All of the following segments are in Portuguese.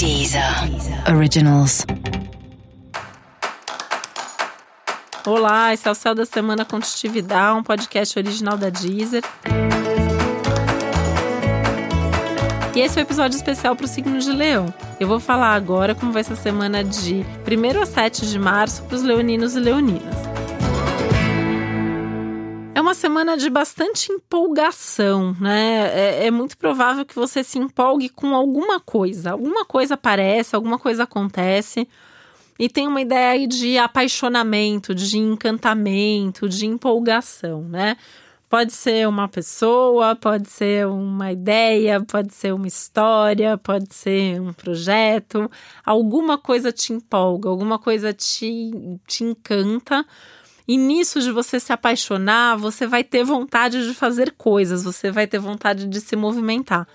Deezer Originals. Olá, esse é o Céu da Semana Contitividade, um podcast original da Deezer. E esse é o um episódio especial para o signo de Leão. Eu vou falar agora como vai ser a semana de 1 a 7 de março para os leoninos e leoninas. É uma semana de bastante empolgação, né? É, é, muito provável que você se empolgue com alguma coisa. Alguma coisa aparece, alguma coisa acontece. E tem uma ideia aí de apaixonamento, de encantamento, de empolgação, né? Pode ser uma pessoa, pode ser uma ideia, pode ser uma história, pode ser um projeto. Alguma coisa te empolga, alguma coisa te, te encanta e nisso de você se apaixonar, você vai ter vontade de fazer coisas, você vai ter vontade de se movimentar.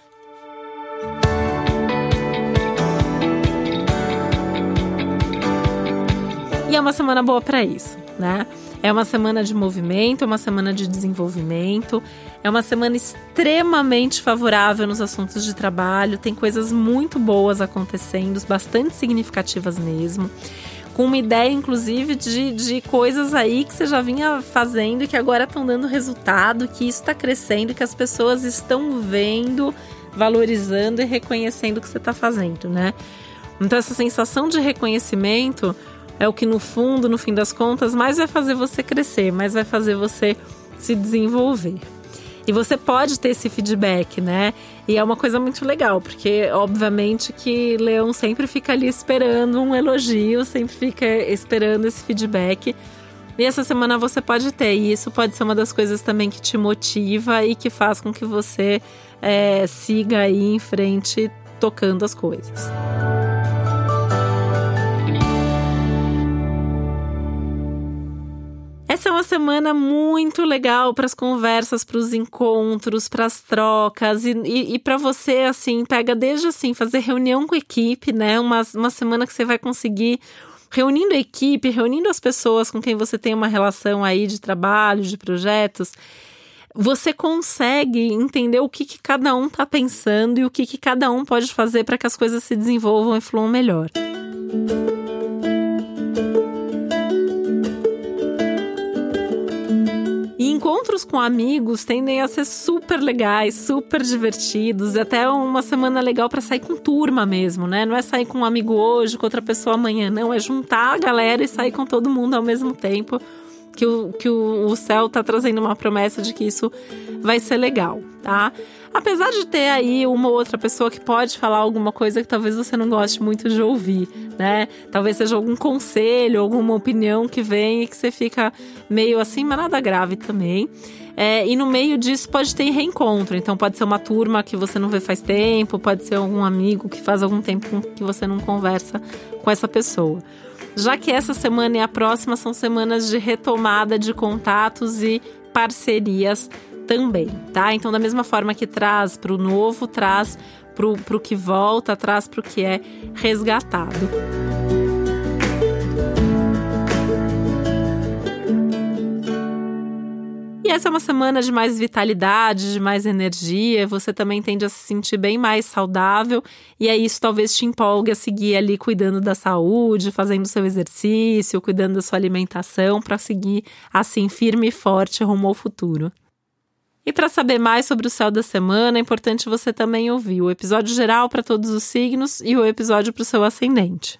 E é uma semana boa para isso, né? É uma semana de movimento, é uma semana de desenvolvimento, é uma semana extremamente favorável nos assuntos de trabalho, tem coisas muito boas acontecendo, bastante significativas mesmo com uma ideia, inclusive, de, de coisas aí que você já vinha fazendo e que agora estão dando resultado, que isso está crescendo, que as pessoas estão vendo, valorizando e reconhecendo o que você está fazendo, né? Então, essa sensação de reconhecimento é o que, no fundo, no fim das contas, mais vai fazer você crescer, mais vai fazer você se desenvolver. E você pode ter esse feedback, né? E é uma coisa muito legal, porque obviamente que Leão sempre fica ali esperando um elogio, sempre fica esperando esse feedback. E essa semana você pode ter, e isso pode ser uma das coisas também que te motiva e que faz com que você é, siga aí em frente tocando as coisas. Semana muito legal para as conversas, para os encontros, para as trocas e, e, e para você, assim, pega desde assim, fazer reunião com a equipe, né? Uma, uma semana que você vai conseguir reunindo a equipe, reunindo as pessoas com quem você tem uma relação aí de trabalho, de projetos, você consegue entender o que, que cada um está pensando e o que, que cada um pode fazer para que as coisas se desenvolvam e fluam melhor. Com amigos tendem a ser super legais, super divertidos, até uma semana legal para sair com turma mesmo, né? Não é sair com um amigo hoje, com outra pessoa amanhã, não, é juntar a galera e sair com todo mundo ao mesmo tempo. Que o, que o, o céu tá trazendo uma promessa de que isso vai ser legal, tá? Apesar de ter aí uma ou outra pessoa que pode falar alguma coisa que talvez você não goste muito de ouvir, né? Talvez seja algum conselho, alguma opinião que vem e que você fica meio assim, mas nada grave também. É, e no meio disso pode ter reencontro. Então pode ser uma turma que você não vê faz tempo, pode ser algum amigo que faz algum tempo que você não conversa com essa pessoa. Já que essa semana e a próxima são semanas de retomada de contatos e parcerias também, tá? Então, da mesma forma que traz para o novo, traz para o que volta, traz para o que é resgatado. E essa é uma semana de mais vitalidade, de mais energia. Você também tende a se sentir bem mais saudável. E aí, isso talvez te empolgue a seguir ali cuidando da saúde, fazendo seu exercício, cuidando da sua alimentação, para seguir assim, firme e forte rumo ao futuro. E para saber mais sobre o céu da semana, é importante você também ouvir o episódio geral para todos os signos e o episódio para o seu ascendente.